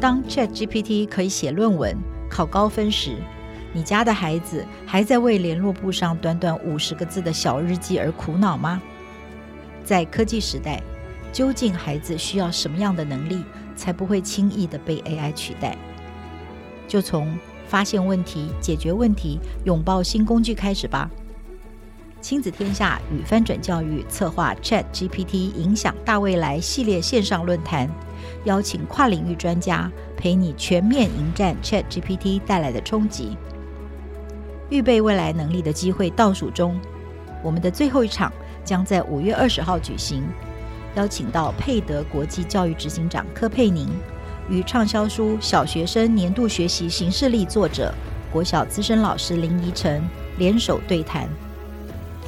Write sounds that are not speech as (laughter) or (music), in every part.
当 ChatGPT 可以写论文、考高分时，你家的孩子还在为联络簿上短短五十个字的小日记而苦恼吗？在科技时代，究竟孩子需要什么样的能力，才不会轻易的被 AI 取代？就从发现问题、解决问题、拥抱新工具开始吧。亲子天下与翻转教育策划 ChatGPT 影响大未来系列线上论坛，邀请跨领域专家陪你全面迎战 ChatGPT 带来的冲击。预备未来能力的机会倒数中，我们的最后一场将在五月二十号举行，邀请到佩德国际教育执行长柯佩宁与畅销书《小学生年度学习行事历》作者国小资深老师林怡晨联手对谈，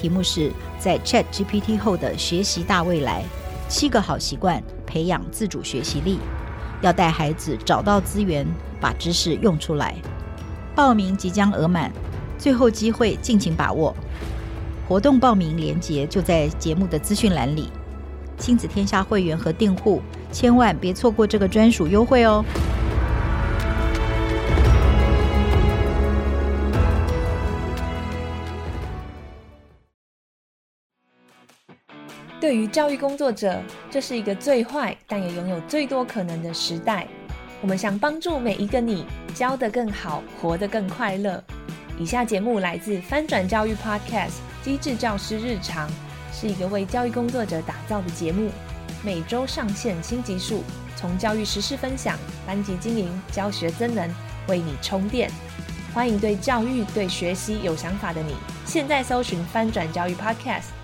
题目是在 ChatGPT 后的学习大未来：七个好习惯培养自主学习力，要带孩子找到资源，把知识用出来。报名即将额满。最后机会，尽情把握！活动报名链接就在节目的资讯栏里。亲子天下会员和订户千万别错过这个专属优惠哦！对于教育工作者，这是一个最坏但也拥有最多可能的时代。我们想帮助每一个你，教得更好，活得更快乐。以下节目来自翻转教育 Podcast《机智教师日常》，是一个为教育工作者打造的节目，每周上线新集数，从教育实事分享、班级经营、教学增能，为你充电。欢迎对教育、对学习有想法的你，现在搜寻翻转教育 Podcast，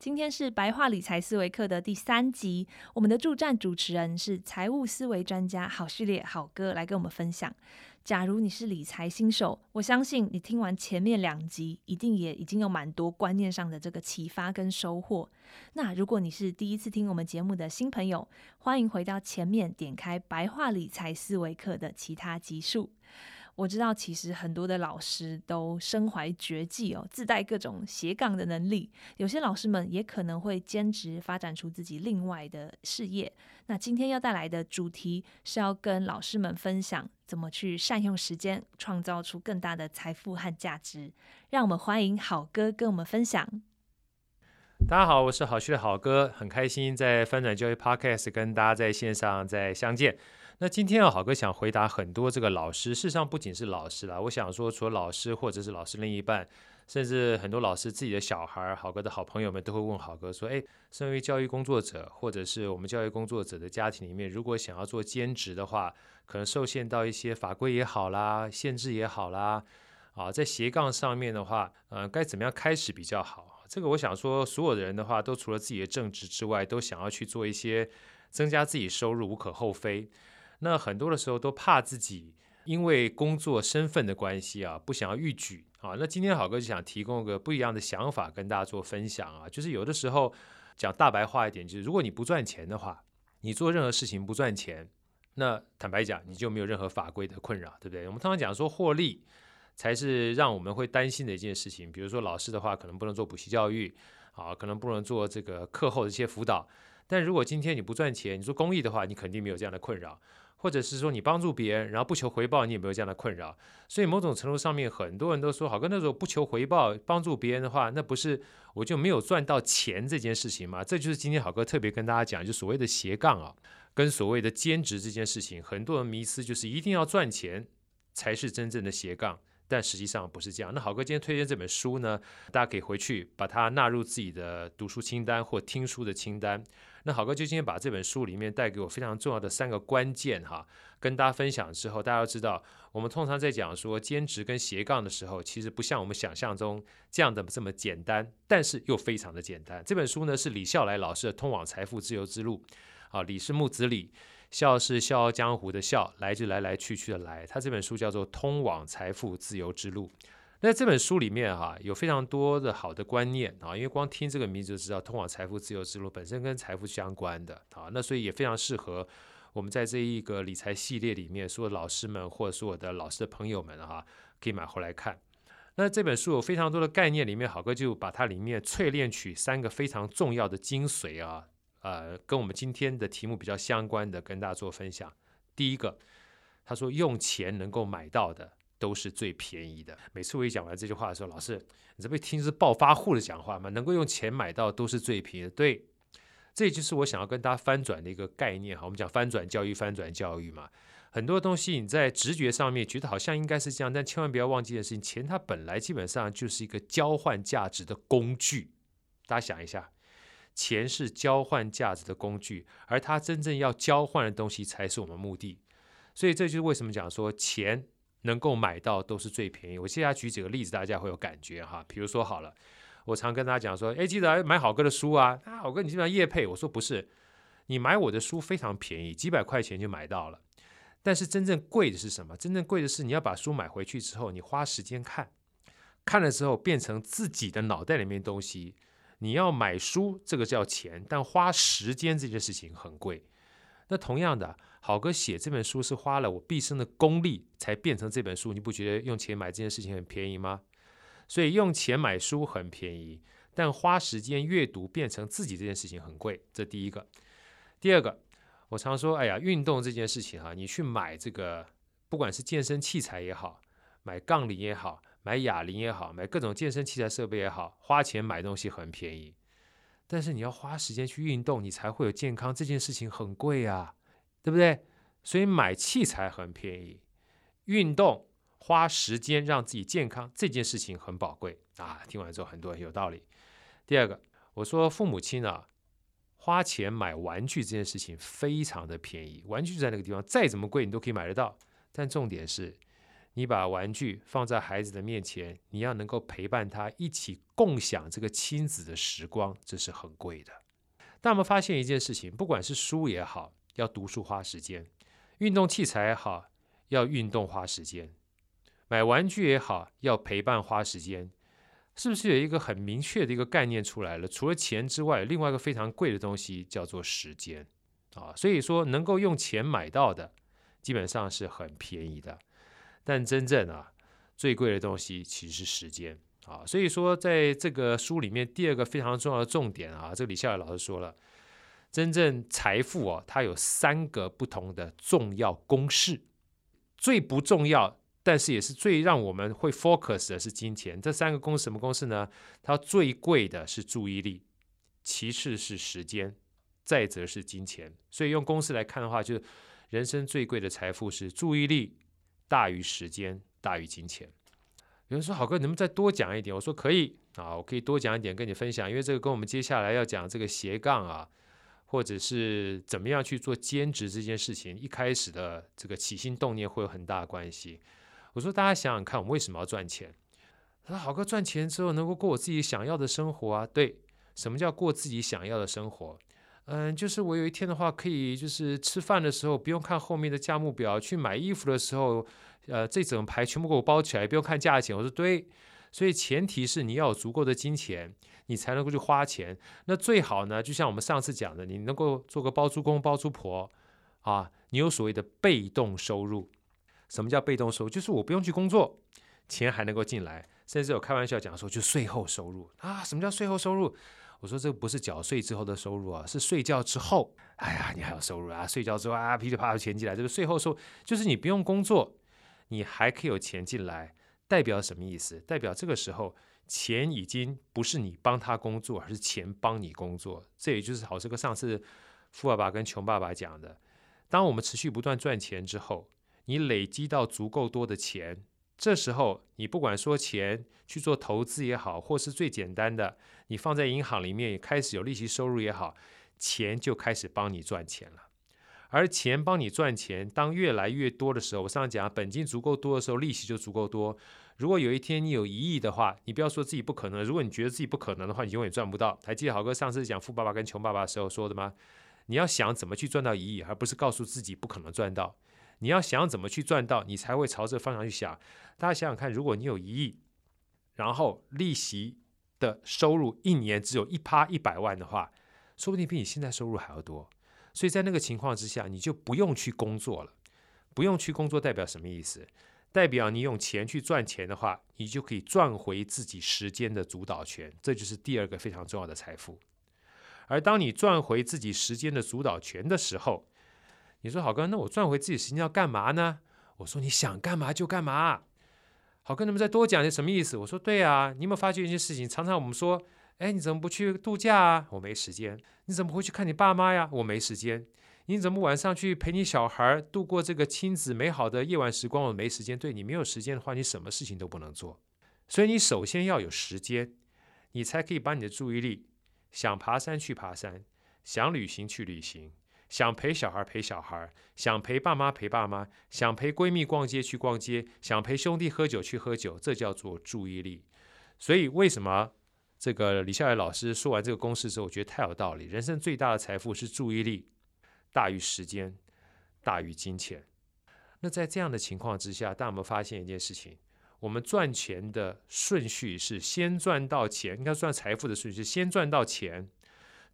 今天是白话理财思维课的第三集，我们的助战主持人是财务思维专家好序列好哥来跟我们分享。假如你是理财新手，我相信你听完前面两集，一定也已经有蛮多观念上的这个启发跟收获。那如果你是第一次听我们节目的新朋友，欢迎回到前面点开白话理财思维课的其他集数。我知道，其实很多的老师都身怀绝技哦，自带各种斜杠的能力。有些老师们也可能会兼职发展出自己另外的事业。那今天要带来的主题是要跟老师们分享怎么去善用时间，创造出更大的财富和价值。让我们欢迎好哥跟我们分享。大家好，我是郝旭烈郝哥，很开心在翻转教育 Podcast 跟大家在线上再相见。那今天啊，好哥想回答很多这个老师，事实上不仅是老师啦，我想说，除了老师或者是老师另一半，甚至很多老师自己的小孩，好哥的好朋友们都会问好哥说：“哎，身为教育工作者，或者是我们教育工作者的家庭里面，如果想要做兼职的话，可能受限到一些法规也好啦，限制也好啦，啊，在斜杠上面的话，嗯，该怎么样开始比较好？这个我想说，所有的人的话，都除了自己的正职之外，都想要去做一些增加自己收入，无可厚非。”那很多的时候都怕自己因为工作身份的关系啊，不想要逾矩啊。那今天好哥就想提供一个不一样的想法跟大家做分享啊，就是有的时候讲大白话一点，就是如果你不赚钱的话，你做任何事情不赚钱，那坦白讲你就没有任何法规的困扰，对不对？我们通常讲说获利才是让我们会担心的一件事情。比如说老师的话，可能不能做补习教育啊，可能不能做这个课后的一些辅导。但如果今天你不赚钱，你做公益的话，你肯定没有这样的困扰。或者是说你帮助别人，然后不求回报，你有没有这样的困扰？所以某种程度上面，很多人都说，好哥那时候不求回报帮助别人的话，那不是我就没有赚到钱这件事情吗？这就是今天好哥特别跟大家讲，就所谓的斜杠啊，跟所谓的兼职这件事情，很多人迷思就是一定要赚钱才是真正的斜杠，但实际上不是这样。那好哥今天推荐这本书呢，大家可以回去把它纳入自己的读书清单或听书的清单。那好哥就今天把这本书里面带给我非常重要的三个关键哈，跟大家分享之后，大家要知道，我们通常在讲说兼职跟斜杠的时候，其实不像我们想象中这样的这么简单，但是又非常的简单。这本书呢是李笑来老师的《通往财富自由之路》，啊，李是木子李，笑是笑傲江湖的笑，来就来来去去的来。他这本书叫做《通往财富自由之路》。那这本书里面哈、有非常多的好的观念啊，因为光听这个名字就知道，通往财富自由之路本身跟财富相关的啊，那所以也非常适合我们在这一个理财系列里面，所有老师们或者说我的老师的朋友们哈、啊，可以买回来看。那这本书有非常多的概念，里面好哥就把它里面淬炼取三个非常重要的精髓啊，呃，跟我们今天的题目比较相关的，跟大家做分享。第一个，他说用钱能够买到的都是最便宜的。每次我一讲完这句话的时候，老师，你这不听是暴发户的讲话吗？能够用钱买到都是最便宜的。对，这就是我想要跟大家翻转的一个概念哈。我们讲翻转教育，翻转教育嘛。很多东西你在直觉上面觉得好像应该是这样，但千万不要忘记的事情，钱它本来基本上就是一个交换价值的工具。大家想一下，钱是交换价值的工具，而它真正要交换的东西才是我们目的。所以这就是为什么讲说钱能够买到都是最便宜。我接下来举几个例子，大家会有感觉哈。比如说好了，我常跟大家讲说，哎，记得买好哥的书啊。啊，好哥，你基本上业配，我说不是，你买我的书非常便宜，几百块钱就买到了。但是真正贵的是什么？真正贵的是你要把书买回去之后，你花时间看，看了之后变成自己的脑袋里面东西。你要买书，这个叫钱，但花时间这件事情很贵。那同样的，好哥写这本书是花了我毕生的功力才变成这本书，你不觉得用钱买这件事情很便宜吗？所以用钱买书很便宜，但花时间阅读变成自己这件事情很贵。这第一个，第二个。我常说，哎呀，运动这件事情哈，你去买这个，不管是健身器材也好，买杠铃也好，买哑铃也好，买各种健身器材设备也好，花钱买东西很便宜。但是你要花时间去运动，你才会有健康，这件事情很贵啊，对不对？所以买器材很便宜，运动花时间让自己健康这件事情很宝贵啊。听完之后，很多人有道理。第二个，我说父母亲啊。花钱买玩具这件事情非常的便宜，玩具在那个地方再怎么贵你都可以买得到。但重点是，你把玩具放在孩子的面前，你要能够陪伴他一起共享这个亲子的时光，这是很贵的。但我们发现一件事情，不管是书也好，要读书花时间；运动器材也好，要运动花时间；买玩具也好，要陪伴花时间。是不是有一个很明确的一个概念出来了？除了钱之外，另外一个非常贵的东西叫做时间啊。所以说，能够用钱买到的，基本上是很便宜的。但真正啊，最贵的东西其实是时间啊。所以说，在这个书里面，第二个非常重要的重点啊，这个李笑来老师说了，真正财富啊，它有三个不同的重要公式，最不重要。但是也是最让我们会 focus 的是金钱。这三个公式什么公式呢？它最贵的是注意力，其次是时间，再则是金钱。所以用公式来看的话，就是人生最贵的财富是注意力大于时间大于金钱。有人说：“好哥，能不能再多讲一点？”我说：“可以啊，我可以多讲一点跟你分享，因为这个跟我们接下来要讲这个斜杠啊，或者是怎么样去做兼职这件事情，一开始的这个起心动念会有很大的关系。”我说：“大家想想看，我们为什么要赚钱？”他说：“好哥，赚钱之后能够过我自己想要的生活啊。”对，什么叫过自己想要的生活？嗯，就是我有一天的话，可以就是吃饭的时候不用看后面的价目表，去买衣服的时候，呃，这整排全部给我包起来，不用看价钱。我说对，所以前提是你要有足够的金钱，你才能够去花钱。那最好呢，就像我们上次讲的，你能够做个包租公、包租婆啊，你有所谓的被动收入。什么叫被动收入？就是我不用去工作，钱还能够进来，甚至有开玩笑讲说，就税后收入啊。什么叫税后收入？我说这不是缴税之后的收入啊，是睡觉之后，哎呀，你还有收入啊？睡觉之后啊，噼里啪啦钱进来，这个税后收入就是你不用工作，你还可以有钱进来，代表什么意思？代表这个时候钱已经不是你帮他工作，而是钱帮你工作。这也就是好这个上次富爸爸跟穷爸爸讲的，当我们持续不断赚钱之后。你累积到足够多的钱，这时候你不管说钱去做投资也好，或是最简单的，你放在银行里面开始有利息收入也好，钱就开始帮你赚钱了。而钱帮你赚钱，当越来越多的时候，我上次讲本金足够多的时候，利息就足够多。如果有一天你有一亿的话，你不要说自己不可能，如果你觉得自己不可能的话，你永远赚不到。还记得豪哥上次讲富爸爸跟穷爸爸的时候说的吗？你要想怎么去赚到一亿，而不是告诉自己不可能赚到。你要想怎么去赚到，你才会朝这个方向去想。大家想想看，如果你有一亿，然后利息的收入一年只有一趴一百万的话，说不定比你现在收入还要多。所以在那个情况之下，你就不用去工作了。不用去工作代表什么意思？代表你用钱去赚钱的话，你就可以赚回自己时间的主导权。这就是第二个非常重要的财富。而当你赚回自己时间的主导权的时候，你说好哥，那我赚回自己时间要干嘛呢？我说你想干嘛就干嘛。好哥，能不能再多讲些什么意思？我说对啊，你有没有发觉一件事情？常常我们说，哎，你怎么不去度假啊？我没时间。你怎么会去看你爸妈呀？我没时间。你怎么晚上去陪你小孩度过这个亲子美好的夜晚时光？我没时间。对，你没有时间的话，你什么事情都不能做。所以你首先要有时间，你才可以把你的注意力想爬山去爬山，想旅行去旅行，想陪小孩陪小孩，想陪爸妈陪爸妈，想陪闺蜜逛街去逛街，想陪兄弟喝酒去喝酒。这叫做注意力。所以为什么这个李笑来老师说完这个公式之后，我觉得太有道理。人生最大的财富是注意力。大于时间，大于金钱。那在这样的情况之下，大家有没有发现一件事情？我们赚钱的顺序是先赚到钱，应该算财富的顺序是先赚到钱，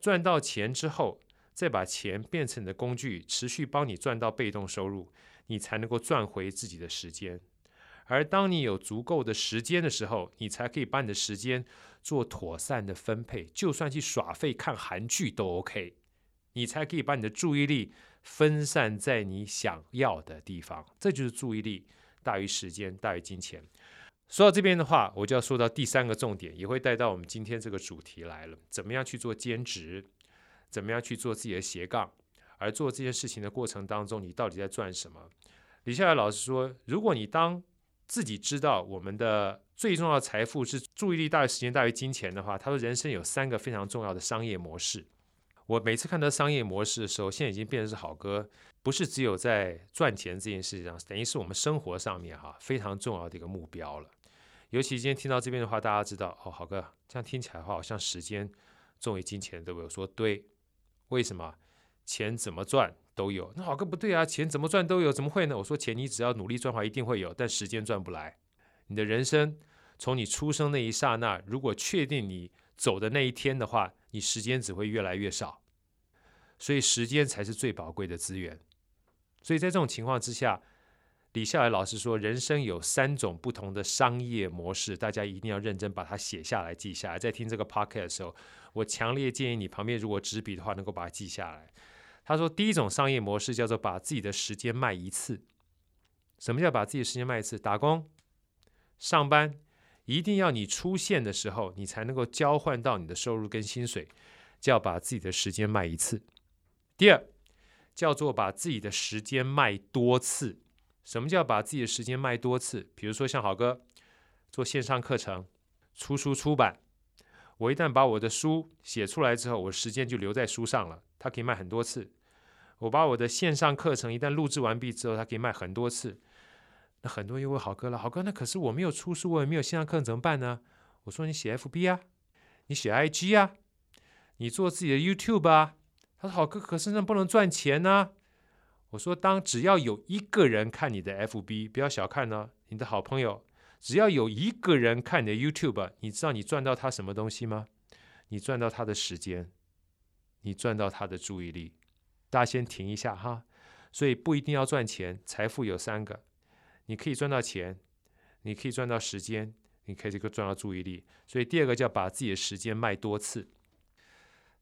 赚到钱之后，再把钱变成你的工具，持续帮你赚到被动收入，你才能够赚回自己的时间。而当你有足够的时间的时候，你才可以把你的时间做妥善的分配，就算去耍废看韩剧都 OK。你才可以把你的注意力分散在你想要的地方，这就是注意力大于时间大于金钱。说到这边的话，我就要说到第三个重点，也会带到我们今天这个主题来了：怎么样去做兼职？怎么样去做自己的斜杠？而做这件事情的过程当中，你到底在赚什么？李笑来老师说，如果你当自己知道我们的最重要的财富是注意力大于时间大于金钱的话，他说人生有三个非常重要的商业模式。我每次看到商业模式的时候，现在已经变成是好哥，不是只有在赚钱这件事情上，等于是我们生活上面哈非常重要的一个目标了。尤其今天听到这边的话，大家知道哦，好哥这样听起来的话，好像时间重于金钱，对不对？我说对，为什么？钱怎么赚都有。那好哥不对啊，钱怎么赚都有，怎么会呢？我说钱你只要努力赚的话，一定会有，但时间赚不来。你的人生从你出生那一刹那，如果确定你走的那一天的话，你时间只会越来越少，所以时间才是最宝贵的资源。所以在这种情况之下，李笑来老师说，人生有三种不同的商业模式，大家一定要认真把它写下来、记下来。在听这个 podcast 的时候，我强烈建议你旁边如果纸笔的话，能够把它记下来。他说，第一种商业模式叫做把自己的时间卖一次。什么叫把自己的时间卖一次？打工、上班。一定要你出现的时候，你才能够交换到你的收入跟薪水，就要把自己的时间卖一次。第二，叫做把自己的时间卖多次。什么叫把自己的时间卖多次？比如说像好哥做线上课程、出书出版，我一旦把我的书写出来之后，我时间就留在书上了，它可以卖很多次。我把我的线上课程一旦录制完毕之后，它可以卖很多次。那很多人又问好哥了，好哥，那可是我没有出书，我也没有线上课程，怎么办呢？我说你写 FB 啊，你写 IG 啊，你做自己的 YouTube 啊。他说好哥，可是那不能赚钱呢、我说当只要有一个人看你的 FB，不要小看呢，你的好朋友，只要有一个人看你的 YouTube，你知道你赚到他什么东西吗？你赚到他的时间，你赚到他的注意力。大家先停一下哈，所以不一定要赚钱，财富有三个。你可以赚到钱，你可以赚到时间，你可以这个赚到注意力。所以第二个叫把自己的时间卖多次，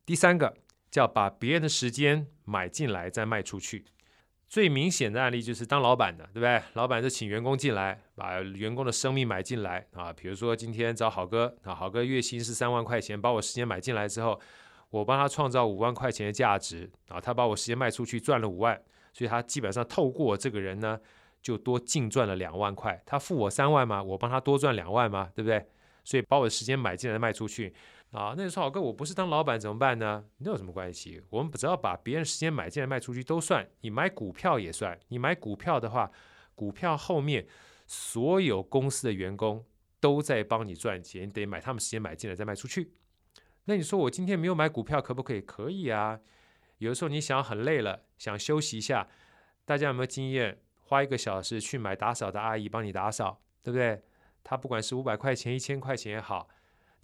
第三个叫把别人的时间买进来再卖出去。最明显的案例就是当老板的，对不对？老板就请员工进来，把员工的生命买进来啊。比如说今天找好哥啊，好哥月薪是三万块钱，把我时间买进来之后，我帮他创造五万块钱的价值啊，他把我时间卖出去赚了五万，所以他基本上透过这个人呢。就多净赚了两万块，他付我三万嘛，我帮他多赚两万嘛，对不对？所以把我的时间买进来卖出去啊。那你说好哥，我不是当老板怎么办呢？那有什么关系？我们只要把别人时间买进来卖出去都算，你买股票也算。你买股票的话，股票后面所有公司的员工都在帮你赚钱，你得买他们时间买进来再卖出去。那你说我今天没有买股票可不可以？可以啊。有的时候你想很累了，想休息一下，大家有没有经验？花一个小时去买打扫的阿姨帮你打扫，对不对？她不管是五百块钱、一千块钱也好，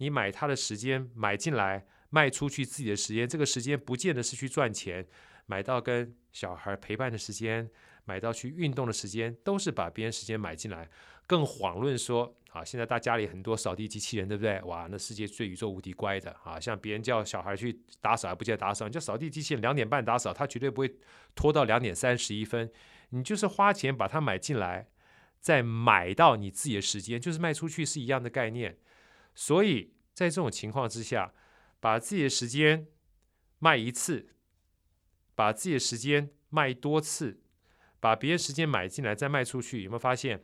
你买他的时间买进来，卖出去自己的时间，这个时间不见得是去赚钱，买到跟小孩陪伴的时间，买到去运动的时间，都是把别人时间买进来。更遑论说，啊，现在大家里很多扫地机器人，对不对？哇，那世界最宇宙无敌乖的啊！像别人叫小孩去打扫，还不见得打扫，你叫扫地机器人两点半打扫，他绝对不会拖到两点三十一分。你就是花钱把它买进来，再买到你自己的时间，就是卖出去是一样的概念。所以在这种情况之下，把自己的时间卖一次，把自己的时间卖多次，把别人时间买进来再卖出去，有没有发现？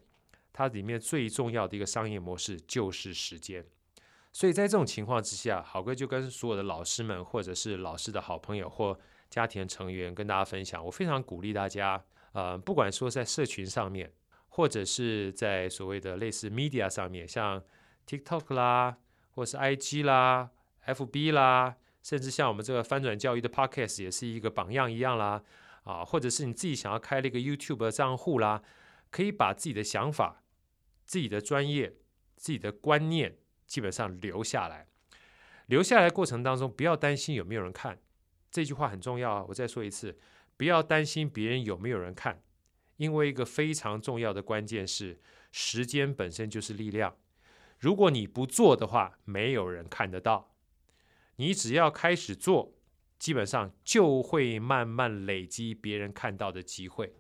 它里面最重要的一个商业模式就是时间，所以在这种情况之下，好哥就跟所有的老师们，或者是老师的好朋友或家庭成员，跟大家分享，我非常鼓励大家，呃，不管说在社群上面，或者是在所谓的类似 media 上面，像 TikTok 啦，或是 IG 啦、FB 啦，甚至像我们这个翻转教育的 Podcast 也是一个榜样一样啦，啊，或者是你自己想要开了一个 YouTube 的账户啦，可以把自己的想法。自己的专业、自己的观念，基本上留下来。留下来过程当中，不要担心有没有人看，这句话很重要啊！我再说一次，不要担心别人有没有人看，因为一个非常重要的关键是，时间本身就是力量。如果你不做的话，没有人看得到。你只要开始做，基本上就会慢慢累积别人看到的机会。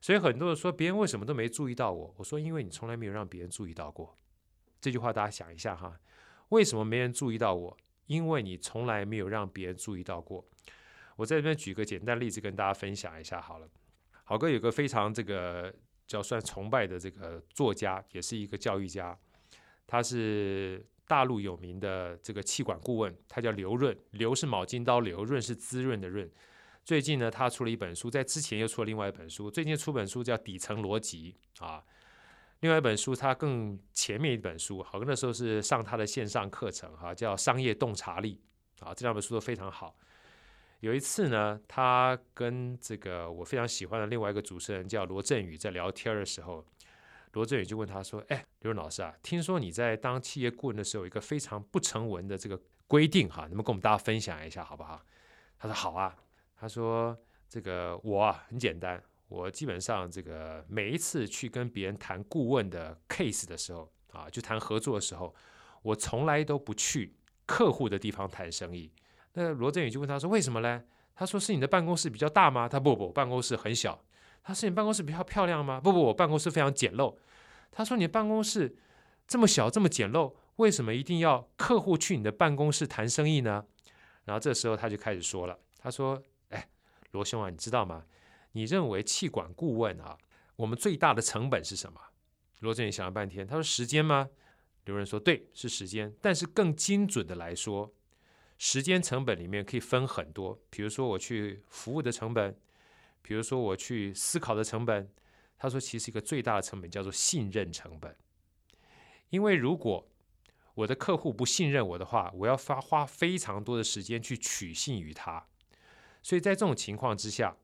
所以很多人说，别人为什么都没注意到我？我说，因为你从来没有让别人注意到过。这句话大家想一下哈，为什么没人注意到我？因为你从来没有让别人注意到过。我在这边举个简单例子跟大家分享一下好了。好哥有个非常这个叫算崇拜的这个作家，也是一个教育家，他是大陆有名的这个气管顾问，他叫刘润，刘是卯金刀刘，润是滋润的润。最近呢，他出了一本书，在之前又出了另外一本书。最近出本书叫《底层逻辑》啊，另外一本书他更前面一本书，好，那时候是上他的线上课程哈、叫《商业洞察力》啊，这两本书都非常好。有一次呢，他跟这个我非常喜欢的另外一个主持人叫罗振宇在聊天的时候，罗振宇就问他说：“哎，刘润老师啊，听说你在当企业顾问的时候，有一个非常不成文的这个规定哈，能不能跟我们大家分享一下好不好？”他说：“好啊。”他说：“这个我啊，很简单，我基本上这个每一次去跟别人谈顾问的 case 的时候啊，就谈合作的时候，我从来都不去客户的地方谈生意。那罗振宇就问他说：为什么呢？他说：是你的办公室比较大吗？他不不，办公室很小。他说：你办公室比较漂亮吗？不不，我办公室非常简陋。他说：你办公室这么小这么简陋，为什么一定要客户去你的办公室谈生意呢？然后这时候他就开始说了，他说。”哎罗兄啊，你知道吗？你认为气管顾问啊，我们最大的成本是什么？罗振宇想了半天，他说时间吗？刘润说对，是时间。但是更精准的来说，时间成本里面可以分很多，比如说我去服务的成本，比如说我去思考的成本。他说，其实一个最大的成本叫做信任成本。因为如果我的客户不信任我的话，我要花花非常多的时间去取信于他。所以在这种情况之下，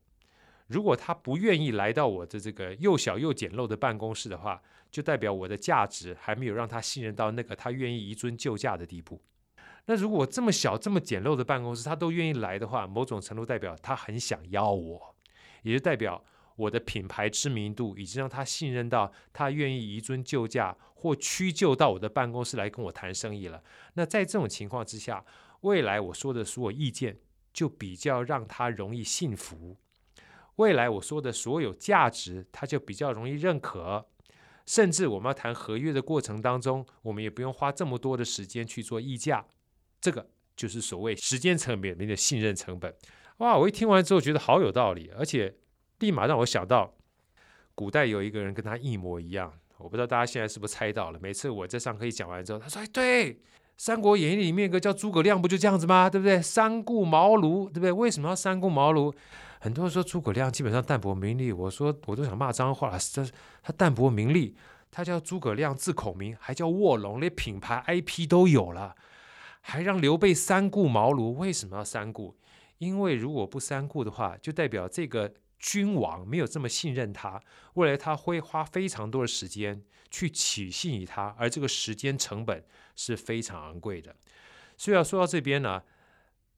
如果他不愿意来到我的这个又小又简陋的办公室的话，就代表我的价值还没有让他信任到那个他愿意一尊就价的地步。那如果这么小这么简陋的办公室他都愿意来的话，某种程度代表他很想要我，也就代表我的品牌知名度已经让他信任到他愿意移尊就价或屈就到我的办公室来跟我谈生意了。那在这种情况之下，未来我说的所有意见。就比较让他容易信服，未来我说的所有价值，他就比较容易认可。甚至我们要谈合约的过程当中，我们也不用花这么多的时间去做议价。这个就是所谓时间成本里面的信任成本。哇！我一听完之后觉得好有道理，而且立马让我想到古代有一个人跟他一模一样。我不知道大家现在是不是猜到了？每次我在上课一讲完之后，他说：“哎，对。”《三国演义》里面一个叫诸葛亮，不就这样子吗？对不对？三顾茅庐，对不对？为什么要三顾茅庐？很多人说诸葛亮基本上淡泊名利，我说我都想骂脏话了。这他淡泊名利，他叫诸葛亮，字孔明，还叫卧龙，连品牌 IP 都有了，还让刘备三顾茅庐。为什么要三顾？因为如果不三顾的话，就代表这个君王没有这么信任他，未来他会花非常多的时间去取信于他，而这个时间成本是非常昂贵的。所以要说到这边呢，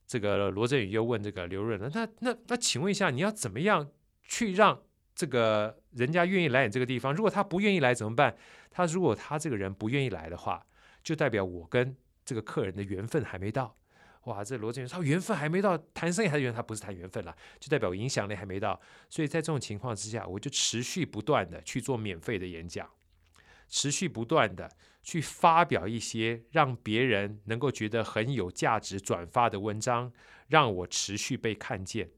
这个罗振宇又问这个刘润了，那那那，请问一下，你要怎么样去让这个人家愿意来你这个地方？如果他不愿意来怎么办？他如果他这个人不愿意来的话，就代表我跟这个客人的缘分还没到。哇，这罗振宇说缘分还没到，谈生意还是缘，他不是谈缘分了，就代表影响力还没到。所以在这种情况之下，我就持续不断的去做免费的演讲，持续不断的去发表一些让别人能够觉得很有价值转发的文章，让我持续被看见。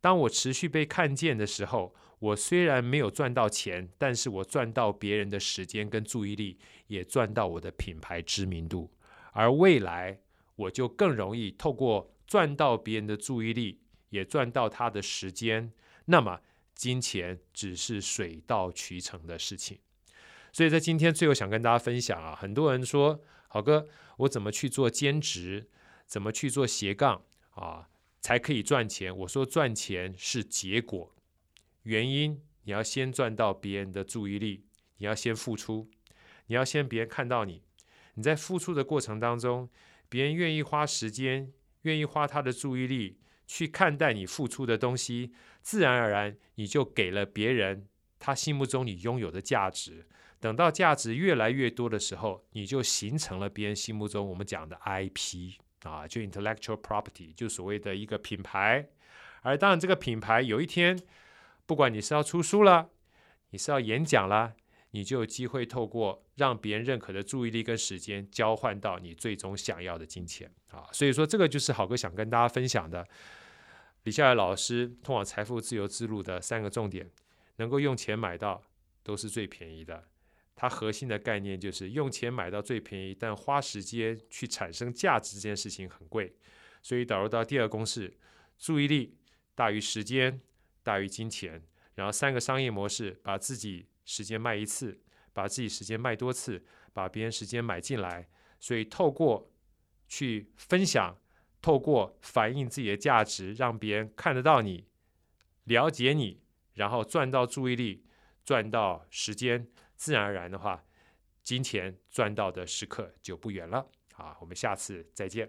当我持续被看见的时候，我虽然没有赚到钱，但是我赚到别人的时间跟注意力，也赚到我的品牌知名度，而未来。我就更容易透过赚到别人的注意力，也赚到他的时间，那么金钱只是水到渠成的事情。所以在今天最后想跟大家分享啊，很多人说，好哥，我怎么去做兼职，怎么去做斜杠啊，才可以赚钱？我说赚钱是结果，原因你要先赚到别人的注意力，你要先付出，你要先别人看到你，你在付出的过程当中。别人愿意花时间，愿意花他的注意力去看待你付出的东西，自然而然你就给了别人他心目中你拥有的价值。等到价值越来越多的时候，你就形成了别人心目中我们讲的 IP 啊，就 intellectual property，就所谓的一个品牌。而当然，这个品牌有一天，不管你是要出书了，你是要演讲了。你就有机会透过让别人认可的注意力跟时间，交换到你最终想要的金钱啊！所以说，这个就是好哥想跟大家分享的李笑来老师通往财富自由之路的三个重点：能够用钱买到都是最便宜的。它核心的概念就是用钱买到最便宜，但花时间去产生价值这件事情很贵。所以导入到第二公式：注意力大于时间大于金钱，然后三个商业模式把自己。时间卖一次，把自己时间卖多次，把别人时间买进来。所以透过去分享，透过反映自己的价值，让别人看得到你，了解你，然后赚到注意力，赚到时间，自然而然的话，金钱赚到的时刻就不远了。好，我们下次再见。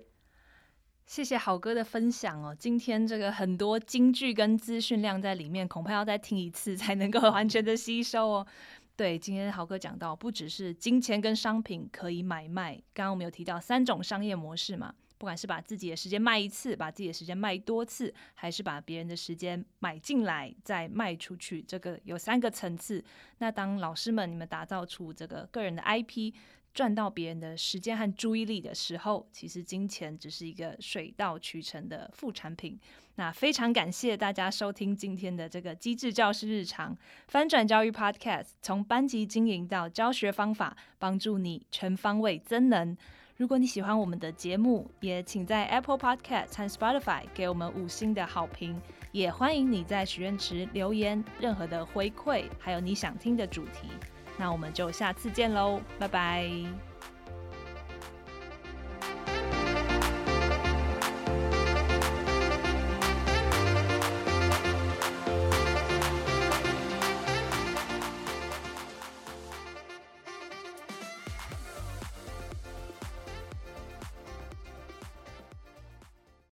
谢谢好哥的分享哦，今天这个很多金句跟资讯量在里面，恐怕要再听一次才能够 (laughs) 完全的吸收哦。对，今天豪哥讲到，不只是金钱跟商品可以买卖，刚刚我们有提到三种商业模式嘛，不管是把自己的时间卖一次，把自己的时间卖多次，还是把别人的时间买进来再卖出去，这个有三个层次。那当老师们你们打造出这个个人的 IP。赚到别人的时间和注意力的时候，其实金钱只是一个水到渠成的副产品。那非常感谢大家收听今天的这个机智教师日常翻转教育 Podcast，从班级经营到教学方法，帮助你全方位增能。如果你喜欢我们的节目，也请在 Apple Podcast 和 Spotify 给我们五星的好评。也欢迎你在许愿池留言任何的回馈，还有你想听的主题。那我们就下次见喽，拜拜。